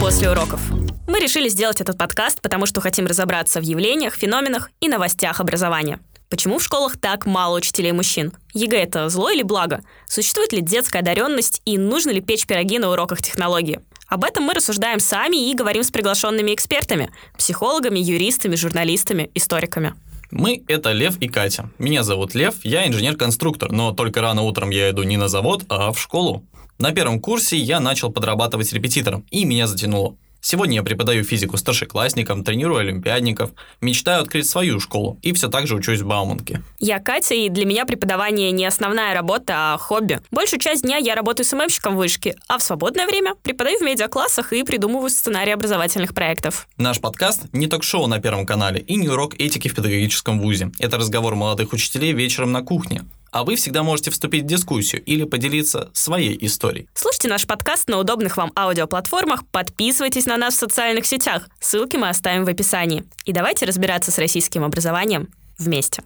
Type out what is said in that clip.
после уроков. Мы решили сделать этот подкаст, потому что хотим разобраться в явлениях, феноменах и новостях образования. Почему в школах так мало учителей мужчин? ЕГЭ это зло или благо? Существует ли детская одаренность и нужно ли печь пироги на уроках технологии? Об этом мы рассуждаем сами и говорим с приглашенными экспертами – психологами, юристами, журналистами, историками. Мы — это Лев и Катя. Меня зовут Лев, я инженер-конструктор, но только рано утром я иду не на завод, а в школу. На первом курсе я начал подрабатывать репетитором, и меня затянуло. Сегодня я преподаю физику старшеклассникам, тренирую олимпиадников, мечтаю открыть свою школу и все так же учусь в Бауманке. Я Катя, и для меня преподавание не основная работа, а хобби. Большую часть дня я работаю СММщиком в вышке, а в свободное время преподаю в медиаклассах и придумываю сценарии образовательных проектов. Наш подкаст не ток-шоу на Первом канале и не урок этики в педагогическом вузе. Это разговор молодых учителей вечером на кухне а вы всегда можете вступить в дискуссию или поделиться своей историей. Слушайте наш подкаст на удобных вам аудиоплатформах, подписывайтесь на нас в социальных сетях. Ссылки мы оставим в описании. И давайте разбираться с российским образованием вместе.